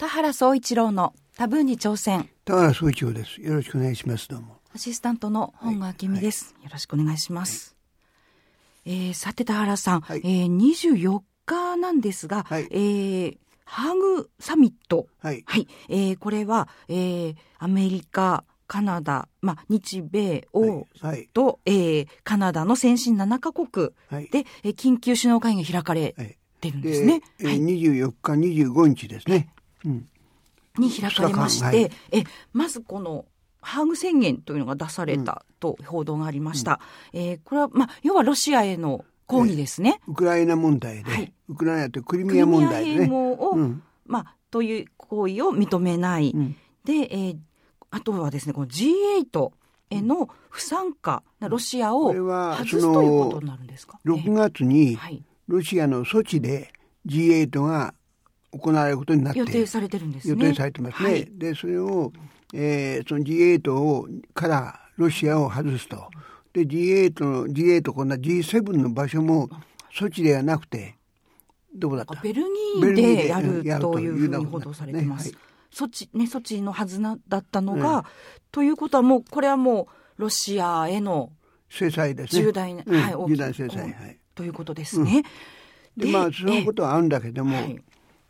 田原総一郎の多分に挑戦。田原総一郎です。よろしくお願いします。どうも。アシスタントの本賀明美です、はいはい、よろしくお願いします。はい、えー、さて田原さん、はい、えー、24日なんですが、はい、えー、ハーグサミット。はい。はい。えー、これは、えー、アメリカ、カナダ、まあ、日米欧と、はいはい、えー、カナダの先進7カ国で、はい、え緊急首脳会議が開かれてるんですね。はい、24日、25日ですね。うん、に開かれまして、はい、えまずこのハーグ宣言というのが出されたと報道がありました。うん、えー、これは、まあ、要はロシアへの抗議ですね。ウクライナ問題で、はい、ウクライナとクリミア問題で、ね、クリミア併合を、うん、まあ、という行為を認めない。うん、で、えー、あとはですね、この G8 への不参加、ロシアを外すということになるんですか？6月に、ロシアの措置で G8 が行われることになって予定されてるんですね。予定されてますね。はい、でそれを、えー、その G8 をからロシアを外すと。で G8 の G8 こんな G7 の場所も措置ではなくてどこだった？ベルギーでやるというふうに報道されてます。ねはい、措置ね措置のはずなだったのが、うん、ということはもうこれはもうロシアへの制裁ですね。重大な、うん、はい、重大制裁、はい、ということですね。うん、でまあそのことはあるんだけども、はい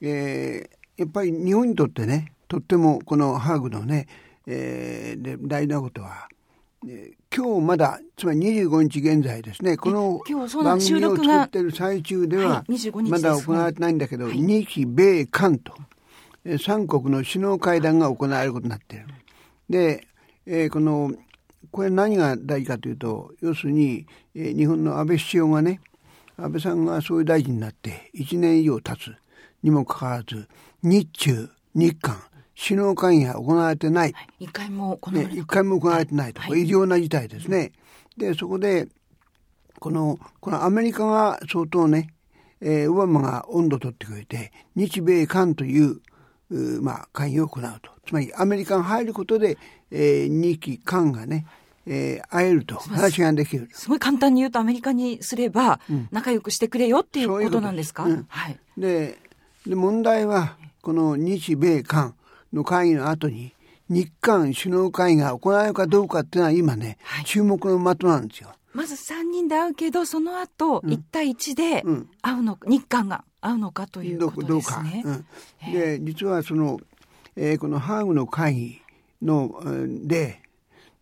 えー、やっぱり日本にとってねとってもこのハーグのね、えー、で大事なことは、えー、今日まだつまり25日現在ですねこの番組を作ってる最中ではまだ行われてないんだけど、はい、日米韓と三国の首脳会談が行われることになっている。で、えー、このこれ何が大事かというと要するに、えー、日本の安倍首相がね安倍さんが総理大臣になって1年以上経つにもかかわらず、日中、日韓、首脳会議が行われてない。一、はい、回も行われてない。一、回も行われてないと。はい、異常な事態ですね。で、そこで、この、このアメリカが相当ね、えー、オバマが温度を取ってくれて、日米韓という、うまあ、会議を行うと。つまり、アメリカが入ることで、えー、日韓がね、えー、会えると話ができるすごい簡単に言うとアメリカにすれば仲良くしてくれよっていうことなんですか、うん、はい、でで問題はこの日米韓の会議の後に日韓首脳会議が行われるかどうかっていうのは今ね、はい、注目の的なんですよ。まず3人で会うけどその後、うん、1対1で会うの、うん、日韓が会うのかということですね。どうか。うん、で実はその、えー、このハーグの会議ので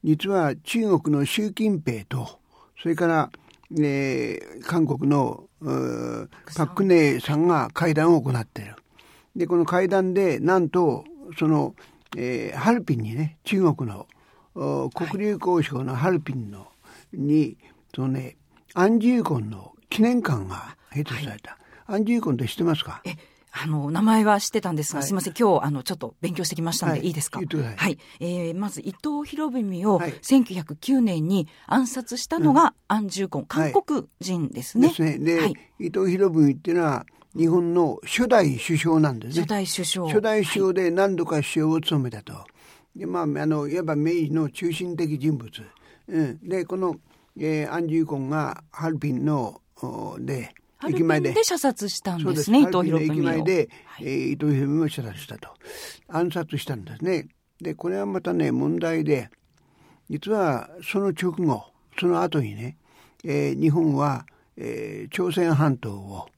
実は中国の習近平とそれからえー、韓国のパク・クネさんが会談を行っている。で、この会談で、なんと、その、えー、ハルピンにね、中国の国立交渉のハルピンの、に、そのね、アンジーコンの記念館が閉鎖された。はい、アンジーコンって知ってますか？え、あの、名前は知ってたんですが、はい、すみません、今日、あの、ちょっと勉強してきましたので、はい、いいですか？はい。えー、まず、伊藤博文を1909年に暗殺したのが安住婚、韓国人ですね。ですね。で、伊藤博文っていうのは、日本の初代首相なんですね。初代首相。初代首相で何度か首相を務めたと。で、まあ、あの、いわば明治の中心的人物。うん。で、この、えー、安住婚がハルピンの、で、駅前で。で射殺したんですね、伊藤博文駅前で、はい、えー、伊藤博文を射殺したと。暗殺したんですね。で、これはまたね、問題で、実はその直後、その後にね、えー、日本は、えー、朝鮮半島を、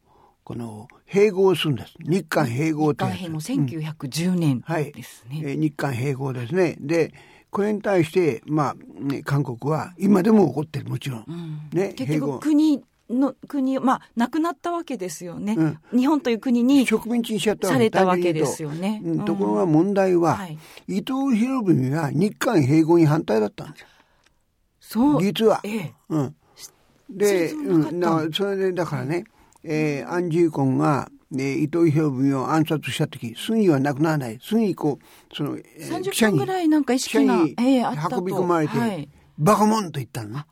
この併合するんです。日韓併合ってやつ。日韓併合1910年ですね、うん、はい、えー、日韓併合ですね。で、これに対して、まあ、ね、韓国は今でも怒ってる、もちろん。うん、ね、結局国の国、まあ、なくなったわけですよね。うん、日本という国に植民地にしちゃったされたわけですよね。うん、ところが問題は、はい、伊藤博文は日韓併合に反対だったんですよ。そう。実は。ええ、うん。で、うん、だそれでだからね、えー、アンジーコンが、ね、伊藤博文を暗殺した時すぐにはなくならないすぐにこうその、えー、30分ぐらいなんか意識が、えー、運び込まれて、はい、バカモンと言ったのね。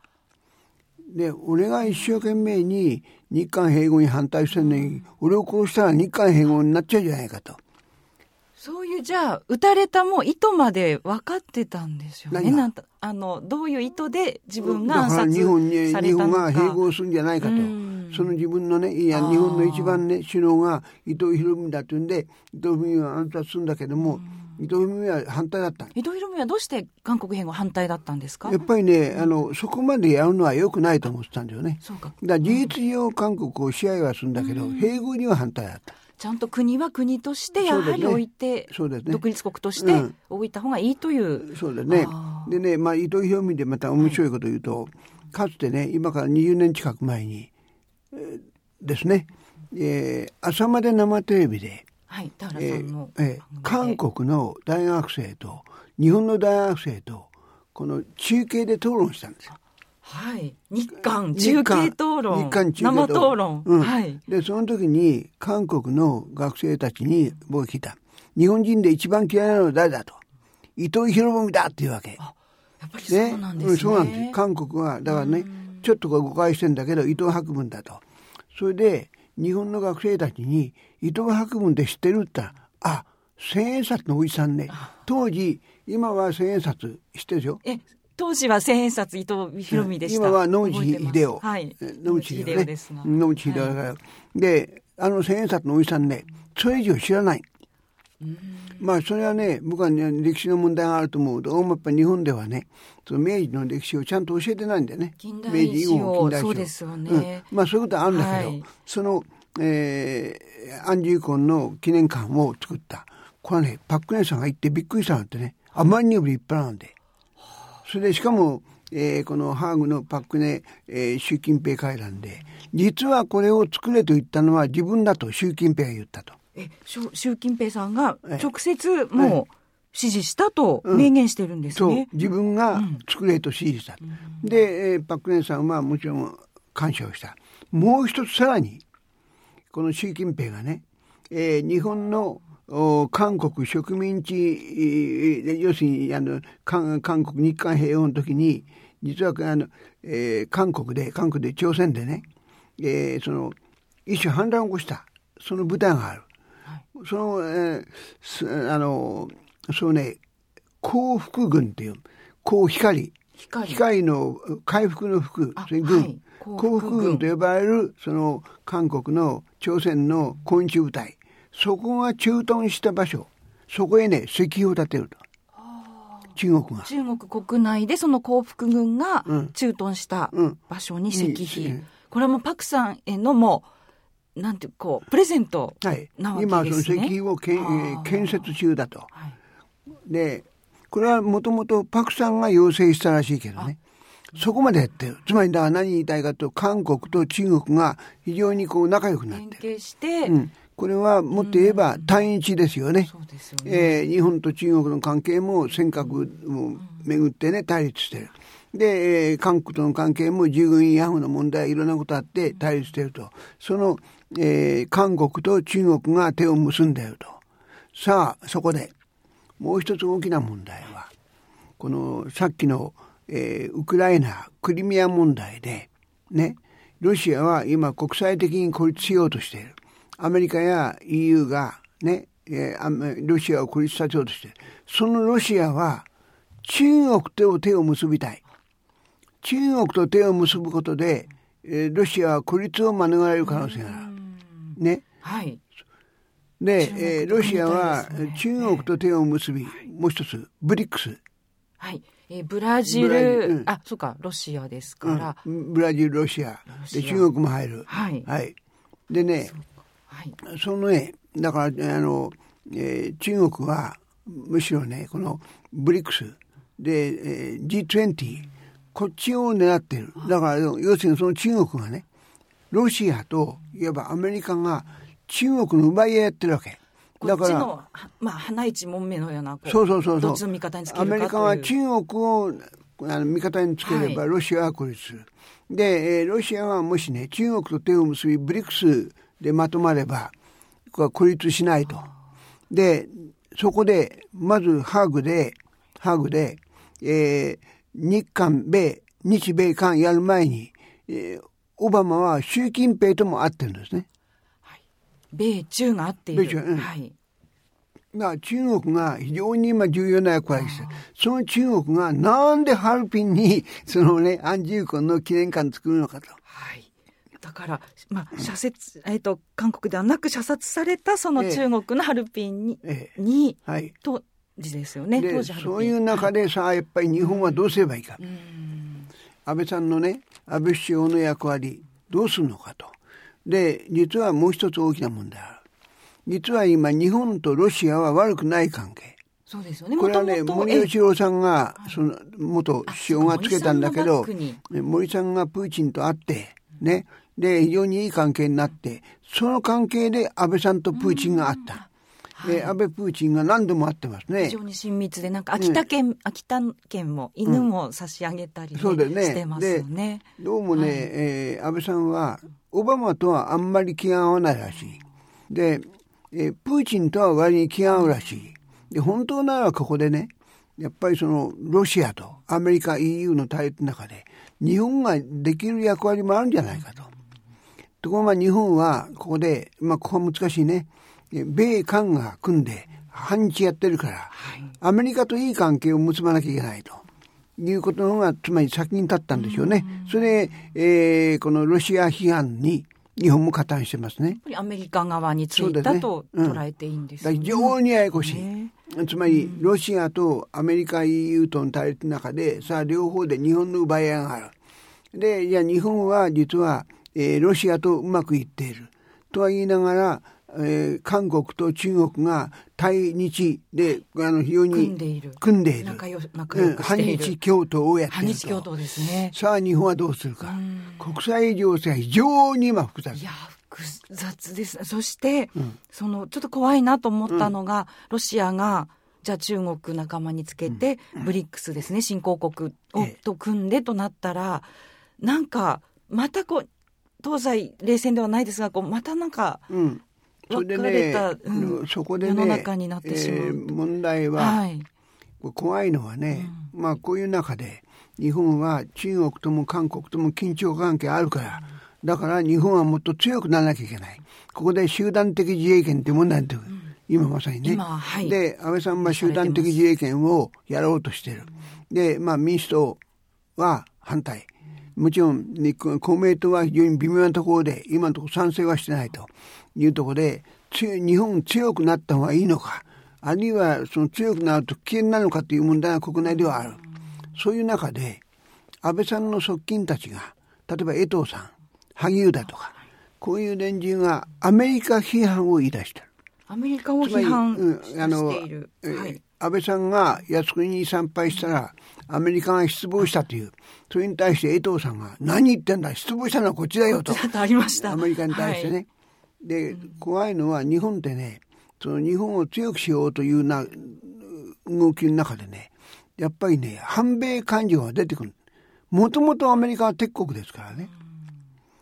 で、俺が一生懸命に日韓併合に反対してるのに、俺を殺したら日韓併合になっちゃうじゃないかと。そういうじゃあ撃たれたも意図まで分かってたんですよね。なんあのどういう意図で自分が暗殺日本に日本が併合するんじゃないかと、その自分のねいや日本の一番ね首脳が伊藤博文だって言うんで伊藤博文は暗殺するんだけども。伊藤博文は反対だった伊藤博文はどうして韓国併合反対だったんですか？やっぱりねあのそこまでやるのはよくないと思ってたんだよね。そうか。だ事実上韓国を支配はするんだけど、併合には反対だった。ちゃんと国は国としてやはり置いて、そうですね、独立国として置いた方がいいという。そうですね。でね、まあ、伊藤博文でまた面白いことを言うと、はい、かつてね、今から20年近く前に、えー、ですね、えー、朝まで生テレビで、はい、田原さんの、えー、えー、韓国の大学生と日本の大学生とこの中継で討論したんですよ。はい。日韓中継討論。日韓中継生討論。うん、はい。で、その時に韓国の学生たちに僕聞いた。日本人で一番嫌いなのは誰だと。伊藤博文だっていうわけ。あ、やっぱりそうなんですね。そうなんです。韓国は、だからね、ちょっと誤解してんだけど、伊藤博文だと。それで、日本の学生たちに、伊藤博文って知ってるって言ったら、あ、千円札のおじさんね。当時、今は千円札知ってるでしょ？え、当時は千円札伊藤博美でした。今は野口秀夫。はい。野口秀夫、ね、ですが。野口秀夫が、はい、で、あの千円札のおじさんね、それ以上知らない。まあそれはね僕はね歴史の問題があると思う。とやっぱ日本ではねその明治の歴史をちゃんと教えてないんだよね。明治以後近代史そうですよね、うん、まあそういうことはあるんだけど、はい、その、えー、安住婚の記念館を作ったこれはねパックネさんが行ってびっくりしたなんてねあまりにも立派なんでそれでしかも、えー、このハーグのパックネ、えー、習近平会談で実はこれを作れと言ったのは自分だと習近平が言ったと。え習近平さんが直接もう指示したと明言してるんですね。うん、自分が作れと指示した。うん、で、えー、パク・クネさんはもちろん感謝をした。もう一つさらにこの習近平がね、えー、日本の韓国植民地、要するにあの韓国日韓併合の時に実はあの、えー、韓国で韓国で朝鮮でね、えー、その一種反乱を起こしたその部隊がある、はい、その、えー、あのそうね幸福軍っていう幸光。光。の回復の服。それ軍、はい、幸福軍と呼ばれるその韓国の朝鮮の昆虫部隊。そこが駐屯した場所。そこへね石碑を建てると。中国が。中国国内でその幸福軍が駐屯した場所に石碑、うん。うん、これはもうパクさんへのもうなんてこうプレゼントなわけですね、はい、今その石碑をけん建設中だと、はい、でこれはもともとパクさんが要請したらしいけどねそこまでやってる。つまりだから何言いたいかと、韓国と中国が非常にこう仲良くなってる。連携して、うん、これはもっと言えば単一ですよね。うえ日本と中国の関係も尖閣をめぐってね対立してる。で、えー、韓国との関係も従軍ヤフの問題いろんなことあって対立してると。その、えー、韓国と中国が手を結んでいると。さあそこでもう一つ大きな問題はこのさっきの、えー、ウクライナクリミア問題でねロシアは今国際的に孤立しようとしている。アメリカや EU がね、えー、ロシアを孤立させようとして、そのロシアは中国と手を結びたい。中国と手を結ぶことで、えー、ロシアは孤立を免れる可能性がある。ね。はい。で、えー、ロシアは中国と手を結び、もう一つ、ブリックス。はい。えー、ブラジル、うん、あ、そうか、ロシアですから。うん、ブラジル、ロシア。で、中国も入る。はい。はい。でね、はい、そのねだからあの、えー、中国はむしろねこのブリックスで、えー、G20 こっちを狙ってるだから要するにその中国がねロシアといわばアメリカが中国の奪い合いやってるわけ。だから、まあ、花一門目のような、そうそうそうそう。味方につけるアメリカは中国をあの味方につければ、ロシアは孤立する。はい、で、えー、ロシアはもしね、中国と手を結び、ブリックスでまとまれば、孤立しないと。で、そこで、まずハーグで、ハーグで、えー、日韓米、日米韓やる前に、えー、オバマは習近平とも会ってるんですね。はい、米中が会っている。米中、うん、はい。が中国が非常に今重要な役割です。その中国がなんでハルピンにそのね、安住婚の記念館作るのかと。はい。だから、まあ、射殺、えっ、ー、と、韓国ではなく射殺されたその中国のハルピンに、ええに、はい、と、時ですよね、当時そういう中でさ、やっぱり日本はどうすればいいか。安倍さんのね、安倍首相の役割、どうするのかと。で、実はもう一つ大きな問題ある。実は今、日本とロシアは悪くない関係。そうですよね。これはね、森喜朗さんが、その、元首相がつけたんだけど、森さんがプーチンと会って、ね、で、非常にいい関係になって、その関係で安倍さんとプーチンがあった。はい、安倍プーチンが何度も会ってますね。非常に親密で、なんか秋田県、うん、秋田県も犬も差し上げたり、ね、そうだよね、してますよね。どうもね、はい、えー、安倍さんは、オバマとはあんまり気が合わないらしい。で、えー、プーチンとは割に気が合うらしい。で、本当ならここでね、やっぱりそのロシアとアメリカ EU の対立の中で日本ができる役割もあるんじゃないかと。ところが日本はここで、まあここは難しいね。米韓が組んで反日やってるから、アメリカといい関係を結ばなきゃいけないと。いうことの方が、つまり先に立ったんでしょうね。それで、えー、このロシア批判に日本も加担してますね。アメリカ側についたと捉えていいんですね、非常にややこしい。つまり、ロシアとアメリカ EU との対立の中で、さあ両方で日本の奪い合いがある。で、いや、日本は実は、えー、ロシアとうまくいっている。とは言いながら、えー、韓国と中国が対日であの非常に組んでいる。組んでい反日共闘をやっている。反日共闘ですね。さあ日本はどうするか。国際情勢は非常に今複雑。いや複雑です。そして、うん、そのちょっと怖いなと思ったのが、うん、ロシアがじゃあ中国仲間につけて、うん、ブリックスですね。新興国を、と組んでとなったらなんかまたこう東西冷戦ではないですがこうまたなんか、うん、それでね、うん、そこでね、世の中になってしまう、えー、問題は、はい、怖いのはね、うん、まあこういう中で日本は中国とも韓国とも緊張関係あるから、うん、だから日本はもっと強くならなきゃいけない。ここで集団的自衛権って問題になってくる。今まさにね。はい、で、安倍さんは集団的自衛権をやろうとしてる。で、まあ民主党は反対。もちろん、公明党は非常に微妙なところで、今のところ賛成はしてないと。いうところで、日本強くなった方がいいのか、あるいはその強くなると危険なのかという問題が国内ではある。そういう中で、安倍さんの側近たちが、例えば江藤さん、萩生田とか、こういう連中がアメリカ批判を言い出してる。アメリカを批判している。うん、あの、はい、安倍さんが靖国に参拝したら、アメリカが失望したという。それに対して江藤さんが、何言ってんだ失望したのはこっちだよと。ありました。アメリカに対してね。はいで、怖いのは日本ってね、その日本を強くしようというな動きの中でね、やっぱりね、反米感情が出てくる。もともとアメリカは敵国ですからね。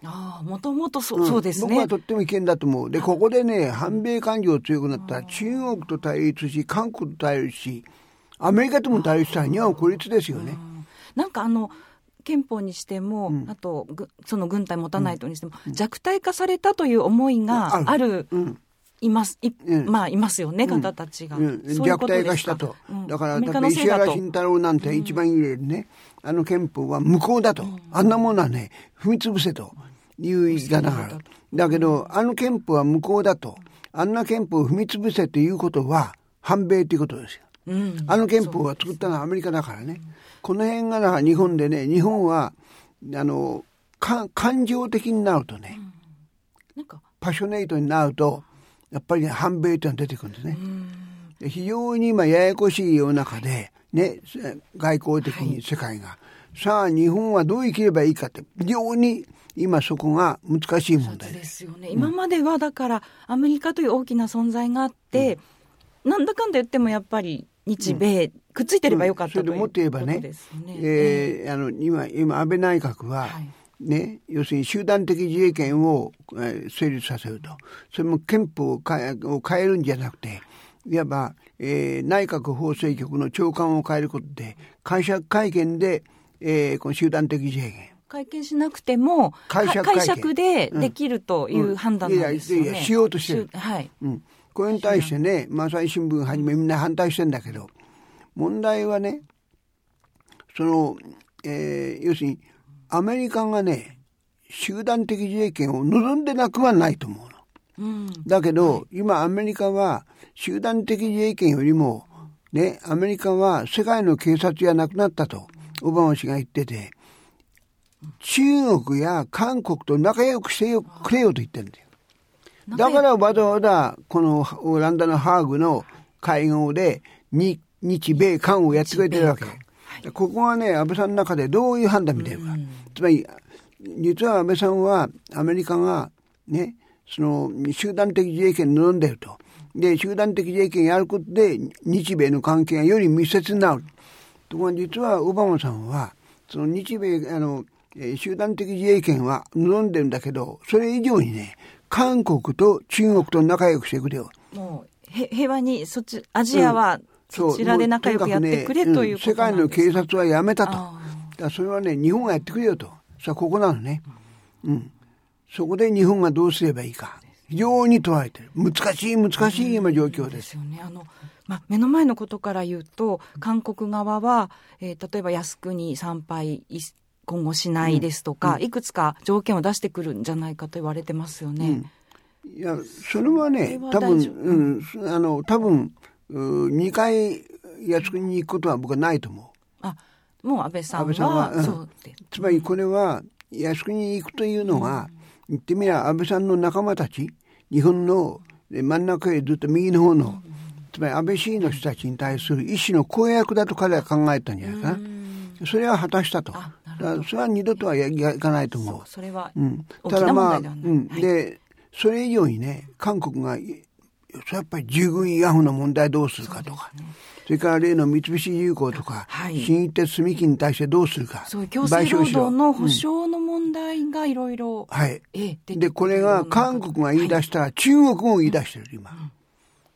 ああ、もともとそう,、そうですね。僕はとっても危険だと思う。で、ここでね、反米感情が強くなったら、中国と対立し、韓国と対立し、アメリカとも対立したら日本は孤立ですよね。なんかあの、憲法にしても、うん、あとその軍隊持たないとにしても、うん、弱体化されたという思いがある、います、い、まあ、いますよね、方たちが。弱体化したと。だから、例えば石原慎太郎なんて一番言えるね、あの憲法は無効だと。あんなものはね、踏み潰せと。いう言い方がある。だけど、あの憲法は無効だと。あんな憲法を踏み潰せということは、反米ということですよ。あの憲法は作ったのはアメリカだからね。この辺が日本でね、日本は、あの、か感情的になるとね、うん、なんか。パッショネイトになると、やっぱり、ね、反米というのが出てくるんですね。非常に今ややこしい世の中で、ね、外交的に世界が、はい、さあ日本はどう生きればいいかって、非常に今そこが難しい問題。ですよね。今まではだからアメリカという大きな存在があって、うん、なんだかんだ言ってもやっぱり日米、くっついてればよかった、うん、それでもっと言えばね、ね。えー、あの今、今、安倍内閣は、はい。ね、要するに集団的自衛権を、えー、成立させると。それも憲法を変えを変えるんじゃなくて、いわば、えー、内閣法制局の長官を変えることで、会社会見で、えー、この集団的自衛権。会見しなくても、解釈解釈でできるという判断なんですよね。いやいやしようとしてる。はい。うん。これに対してね、まあ、朝日新聞はじめみんな反対してんだけど、問題はね、その、えー、要するに、アメリカがね、集団的自衛権を望んでなくはないと思うの。うん、だけど、はい、今アメリカは集団的自衛権よりも、ね、アメリカは世界の警察じゃなくなったと、オバマ氏が言ってて、中国や韓国と仲良くしてくれよと言ってるんだよ。だからわざわざこのオランダのハーグの会合で日米韓をやってくれてるわけ。ここはね、安倍さんの中でどういう判断見てるか。つまり、実は安倍さんはアメリカがね、その集団的自衛権を望んでると。で、集団的自衛権やることで日米の関係がより密接になる。ところが実はオバマさんは、その日米、あの、集団的自衛権は望んでるんだけど、それ以上にね、韓国と中国と仲良くしてくれよ。もう平和にそっちアジアはそちらで仲良くやってくれ、という世界の警察はやめたと。だそれはね日本がやってくれよと。さあここなのね。うん。そこで日本がどうすればいいか。非常に問われてる。難しい難しい今状況です。ですよね。あのまあ、目の前のことから言うと韓国側は、えー、例えば靖国参拝今後しないですとか、うん、いくつか条件を出してくるんじゃないかと言われてますよね。うん、いやそれはね多分、うん、あの多分2回靖国に行くことは僕はないと思う。あもう安倍さんはさんは、うん、つまりこれは靖国に行くというのは、言ってみれば安倍さんの仲間たち日本の真ん中へずっと右の方の、つまり安倍氏の人たちに対する意思の公約だと彼は考えたんじゃないかな。それは果たしたと。それは二度とはいかないと思う。それは、うん、ただまあ、うん、で、それ以上にね、韓国が、やっぱり従軍慰安婦の問題どうするかとか、それから例の三菱重工とか、はい、新一鉄住金に対してどうするか。そういう労働の保障の問題がいろいろ。はい。で、これが韓国が言い出したら、中国も言い出してる、今。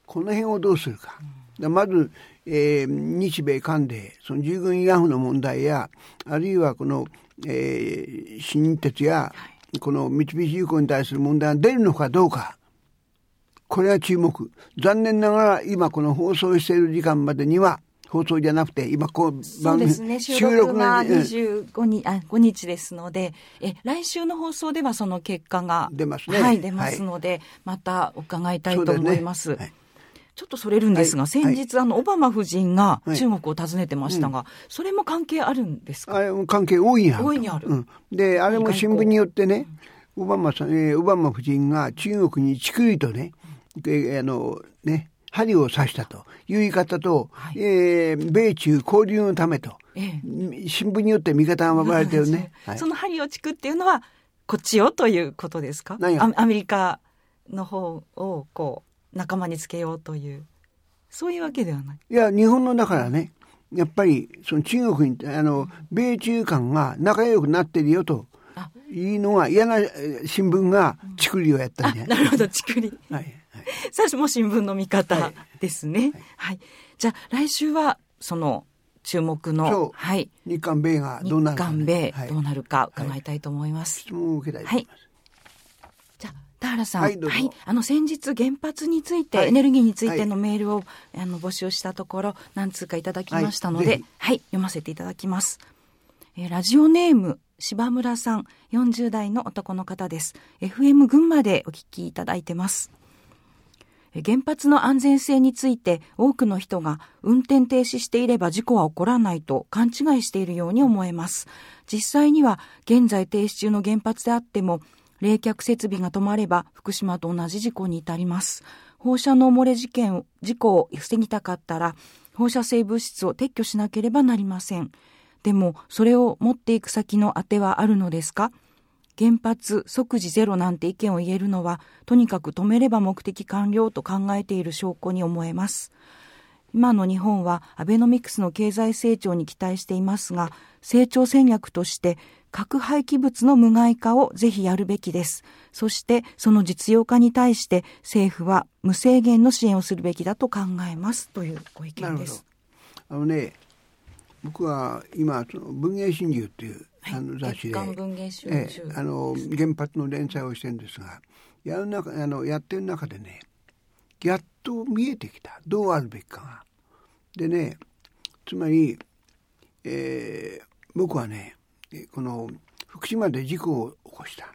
この辺をどうするか。まず、えー、日米韓でその従軍慰安婦の問題やあるいはこの、えー、新鉄やこの三菱重工に対する問題が出るのかどうか。これは注目。残念ながら今この放送している時間までには放送じゃなくて、今こう、そうですね、収録が25日、あ、5日ですので、え、来週の放送ではその結果が。出ますね。はい、出ますので、はい、また伺いたいと思います。はいちょっとそれるんですが、はい、先日、あの、オバマ夫人が中国を訪ねてましたが、はい、それも関係あるんですか？あれも関係大いにある。大いにある。うん、で、あれも新聞によってね、オバマさん、えー、オバマ夫人が中国にちくりとね、えー、あの、ね、針を刺したという言い方と、はい、えー、米中交流のためと、ええ、新聞によって見方が分かれてるね。はい、その針をちくっていうのは、こっちよということですか？アメリカの方をこう仲間につけようというそういうわけではない。いや日本のだからねやっぱりその中国にあの米中間が仲良くなってるよといいのが嫌な新聞がチクリをやったんじゃな。い、なるほどチクリ、はいはい、さあも新聞の見方ですね、はい、はい、じゃあ来週はその注目の、はい、日韓米がどうなるか、ね、日韓米どうなるか伺いたいと思います、質問を受けたいと思います、田原さん、はい、はい、あの先日原発について、はい、エネルギーについてのメールを、あの募集したところ何通かいただきましたので、はい、読ませていただきます。えー、ラジオネーム柴村さん、40代の男の方です。FM 群馬でお聞きいただいてます。原発の安全性について多くの人が運転停止していれば事故は起こらないと勘違いしているように思えます。実際には現在停止中の原発であっても冷却設備が止まれば福島と同じ事故に至ります。放射能漏れ事件、事故を防ぎたかったら放射性物質を撤去しなければなりません。でもそれを持っていく先の当てはあるのですか？原発即時ゼロなんて意見を言えるのはとにかく止めれば目的完了と考えている証拠に思えます。今の日本はアベノミクスの経済成長に期待していますが成長戦略として核廃棄物の無害化をぜひやるべきです。そしてその実用化に対して政府は無制限の支援をするべきだと考えますというご意見です。あのね、僕は今その文藝春秋っていう、はい、あの雑誌で、文芸春秋、あの原発の連載をしてるんですが、やる中あのやってる中でね、やっと見えてきた。どうあるべきかが。でねつまり、えー、僕はねこの福島で事故を起こした。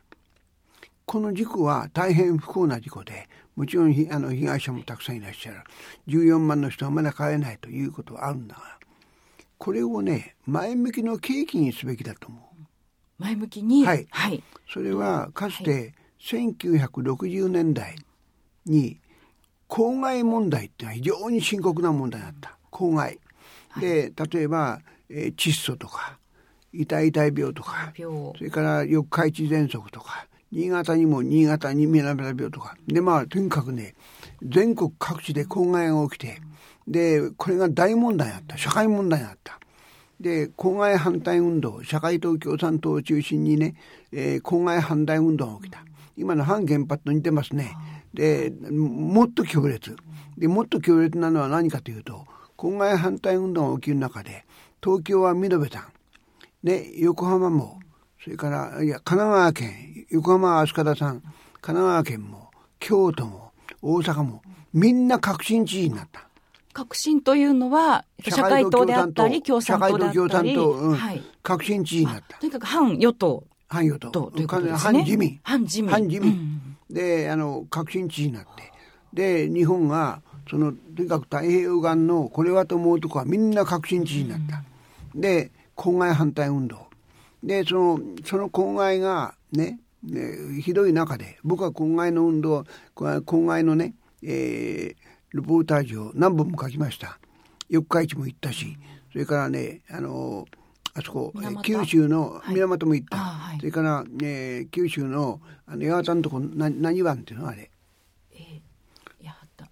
この事故は大変不幸な事故でもちろんあの被害者もたくさんいらっしゃる。14万の人はまだ帰れないということはあるんだがこれをね前向きの契機にすべきだと思う。前向きに、はい、はい、それはかつて1960年代に公害問題っていうのは非常に深刻な問題だった。公害で例えば、えー、窒素とか痛い痛い病とかそれから四日市喘息とか新潟にも新潟に南病とか。でまあとにかくね全国各地で公害が起きてでこれが大問題だった。社会問題だった。で公害反対運動社会党共産党を中心にね、えー、公害反対運動が起きた。今の反原発と似てますねでもっと強烈でもっと強烈なのは何かというと公害反対運動が起きる中で東京は見延さん、ね、横浜もそれからいや神奈川県横浜は飛鳥田さん神奈川県も京都も大阪もみんな革新知事になった。革新というのは社会党であったり共産党であったり、うんはい、革新知事になった。とにかく反与党。反与党。ということですね。反自民。反自民。反自民。うん、で、あの、革新知事になって。で、日本が、その、とにかく太平洋岸のこれはと思うとこはみんな革新知事になった。で、公害反対運動。で、その、その公害がね、ねひどい中で、僕は公害の運動、公害のね、えー、ルポータージュを何本も書きました。四日市も行ったし、それからね、あのあそこ九州の源も行った、はい、それから、えー、九州のあの八幡のとこな何湾っていうの？あれ。えー、八幡。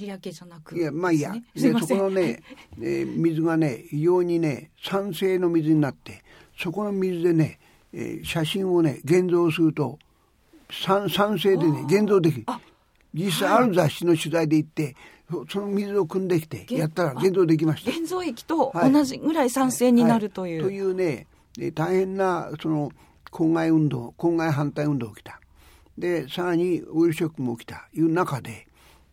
有明じゃなく、いやまあいいや、ね、そこのね、え ー、水がね非常にね酸性の水になってそこの水でね、えー、写真をね現像すると酸酸性でね現像できる。実際ある雑誌の取材で行って、その水を汲んできてやったら現像できました。現像液と同じぐらい酸性になるという。はいはい、というね、大変なその公害運動、公害反対運動が起きた。で、さらにオイルショックも起きたいう中で、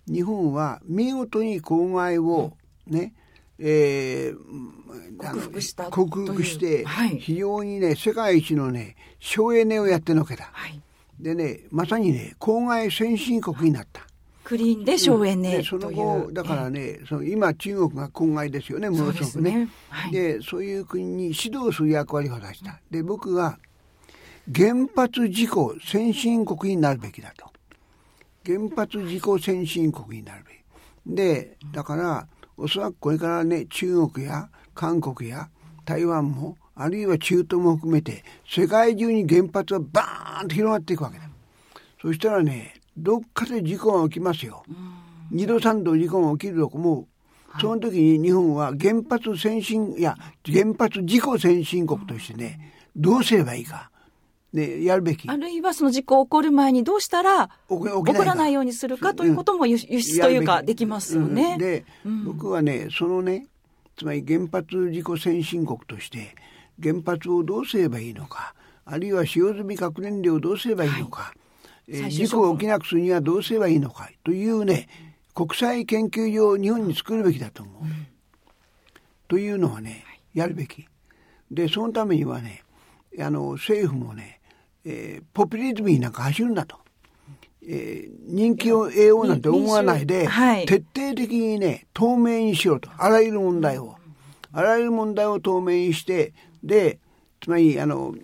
日本は見事に公害をね、うん、えー、克服した克服して、はい、非常にね、世界一のね、省エネをやってのけた。はいでねまさにね公害先進国になった。クリーンで省エネ、うん、その後だからね、その今中国が公害ですよねものすごくね。で、ねはい、そういう国に指導する役割を果たした。で僕は原発事故先進国になるべきだと。原発事故先進国になるべき。でだからおそらくこれからね中国や韓国や台湾もあるいは中東も含めて世界中に原発がバーンと広がっていくわけだ。そしたらねどっかで事故が起きますよ。二度三度事故が起きると思う。その時に日本は原発先進いや原発事故先進国としてねどうすればいいか。ね、やるべき。あるいはその事故起こる前にどうしたら起こらないようにするかということも輸出というかできますよね。うん、で、うん、僕はねそのねつまり原発事故先進国として原発をどうすればいいのかあるいは使用済み核燃料をどうすればいいのか、はい、えー、事故を起きなくするにはどうすればいいのかというね国際研究所を日本に作るべきだと思う。うん、というのはねやるべき。でそのためにはねあの政府もね、えー、ポピュリズムになんか走るんだと。えー、人気を得ようなんて思わないで、はい、徹底的にね透明にしようとあらゆる問題をあらゆる問題を透明にしてでつまりあの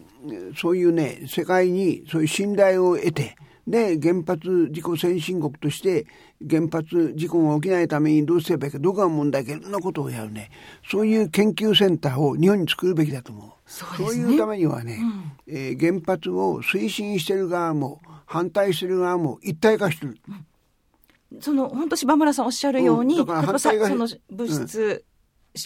そういうね世界にそういう信頼を得てで原発事故先進国として原発事故が起きないためにどうすればいいかどこが問題かいろんなことをやるね。そういう研究センターを日本に作るべきだと思う。そう、ね,、いうためにはね、うん、えー、原発を推進してる側も反対してる側も一体化してる。うん、その本当柴村さんおっしゃるように、うん、だからその物質、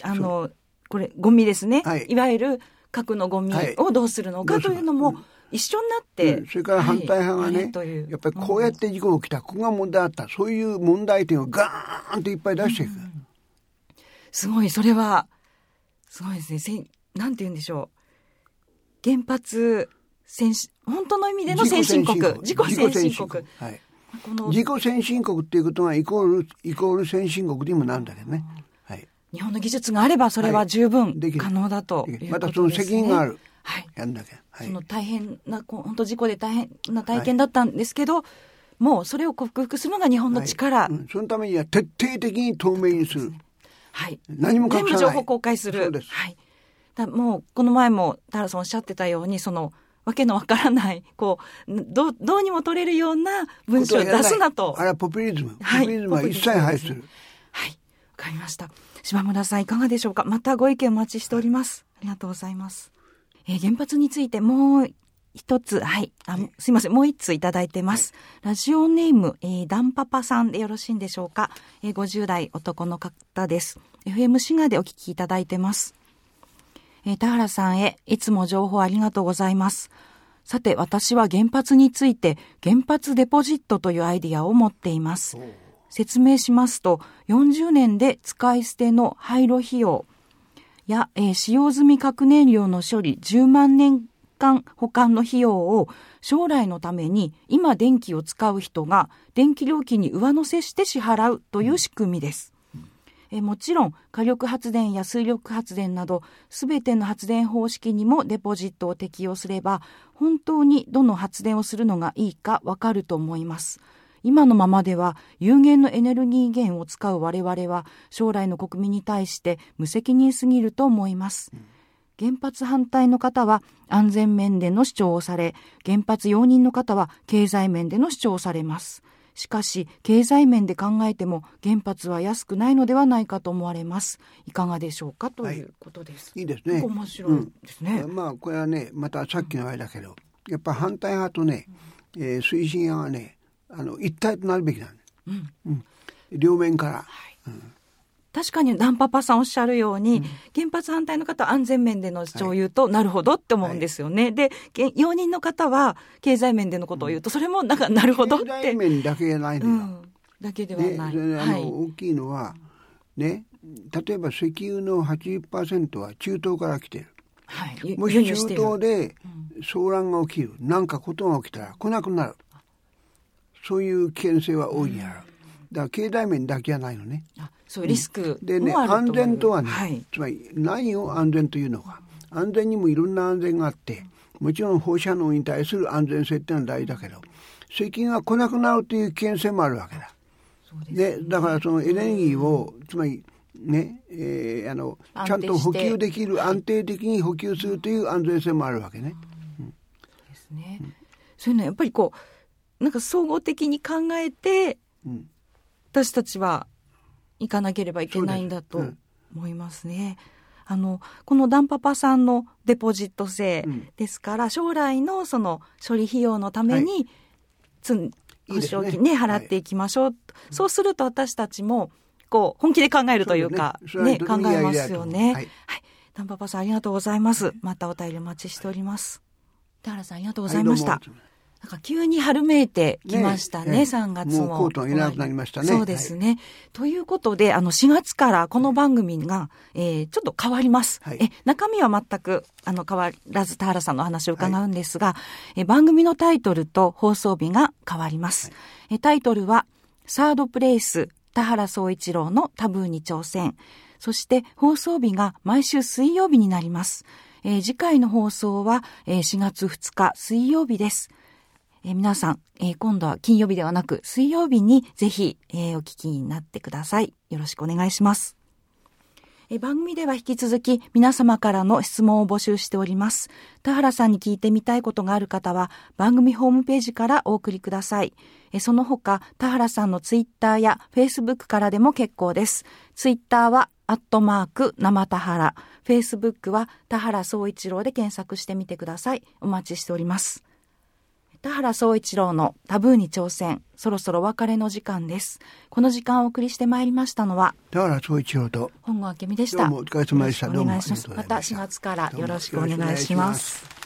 あのこれゴミですね、はい、いわゆる核のゴミをどうするのかというのも、一緒になって、うん、それから反対派がね、はい、やっぱりこうやって事故が起きた、ここが問題あった、そういう問題点をガーンといっぱい出していく。うん、すごい、それは、すごいですね。せなんて言うんでしょう。原発先本当の意味での先進国、自己先進国。はい、自己先進国っていうことがイコール、イコール先進国にもなるんだけどね。はい。日本の技術があれば、それは十分可能だと、ねはい、またその責任がある。はい。やんだけ。はい、その大変な、本当事故で大変な体験だったんですけど、はい、もうそれを克服するのが日本の力、はいうん、そのためには徹底的に透明にする。はい。何も全部情報公開する。そうです。はい。だもう、この前も田原さんおっしゃってたように、その、わけのわからない、こう、どどうにも取れるような文章を出すなと。あれはポピュリズム。ポピュリズムは一切排する。はい。わかりました。島村さんいかがでしょうか？またご意見お待ちしております。ありがとうございます。えー、原発についてもう一つ、はい。あ、すいません。もう一ついただいてます。はい、ラジオネーム、えー、ダンパパさんでよろしいんでしょうか。えー、50代男の方です。FM シガでお聞きいただいてます。えー、田原さんへ、いつも情報ありがとうございます。さて、私は原発について、原発デポジットというアイディアを持っています。説明しますと、40年で使い捨ての廃炉費用や、えー、使用済み核燃料の処理10万年間保管の費用を将来のために今電気を使う人が電気料金に上乗せして支払うという仕組みです。えもちろん火力発電や水力発電などすべての発電方式にもデポジットを適用すれば本当にどの発電をするのがいいかわかると思います。今のままでは有限のエネルギー源を使う我々は将来の国民に対して無責任すぎると思います。原発反対の方は安全面での主張をされ、原発容認の方は経済面での主張をされます。しかし、経済面で考えても原発は安くないのではないかと思われます。いかがでしょうかということです。はい、いいですね。面白いですね。うん、まあ、これはね、またさっきのあれだけど、やっぱ反対派とね、えー、推進派はね、あの一体となるべきなん、うん。うん、両面から。はい。うん。確かにダンパパさんおっしゃるように、うん、原発反対の方は安全面での主張を言うと、はい、なるほどって思うんですよね。はい、で、容認の方は経済面でのことを言うと、それもなんかなるほどって。経済面だけじゃないのよ。うん、だけではない。あの、大きいのは、ね、例えば石油の80%は中東から来てる。はい、もし中東で騒乱が起きる、何かことが起きたら来なくなる。そういう危険性は大いにある。だから経済面だけじゃないのね。そうリスクでね安全とはね、はい、つまり何を安全というのか安全にもいろんな安全があってもちろん放射能に対する安全性っていうのは大事だけど石油が来なくなるという危険性もあるわけだ。で、ね、だからそのエネルギーを、つまりね、えー、あのちゃんと補給できる安定的に補給するという安全性もあるわけね。うん、ですね。うん、そういうのはやっぱりこうなんか総合的に考えて、うん、私たちは行かなければいけないんだと思いますね。あのこのダンパパさんのデポジット制ですから、うん、将来のその処理費用のために、つん保証金ね、ね、払っていきましょう、はい、そうすると私たちもこう本気で考えるというかね、ね、考えますよね。はい、はい、ダンパパさんありがとうございます。またお便りお待ちしております。田原さんありがとうございました。はいなんか急に春めいてきましたね、ね3月も。もうコートいなくなりましたね。そうですね。はい、ということで、あの、4月からこの番組が、えー、ちょっと変わります。はい、え、中身は全く、あの、変わらず、田原さんのお話を伺うんですが、はい、え番組のタイトルと放送日が変わります。えタイトルは、サードプレイス、田原総一郎のタブーに挑戦。そして放送日が毎週水曜日になります。えー、次回の放送は、えー、4月2日水曜日です。え、皆さん、え、今度は金曜日ではなく水曜日にぜひ、え、お聞きになってください。よろしくお願いします。え番組では引き続き皆様からの質問を募集しております。田原さんに聞いてみたいことがある方は番組ホームページからお送りください。えその他、田原さんのツイッターやフェイスブックからでも結構です。ツイッターはアットマーク生田原。フェイスブックは田原総一郎で検索してみてください。お待ちしております。田原総一郎のタブーに挑戦。そろそろお別れの時間です。この時間をお送りしてまいりましたのは、田原総一郎と本郷明美でした。どうもお疲れ様でした。また4月からよろしくお願いします。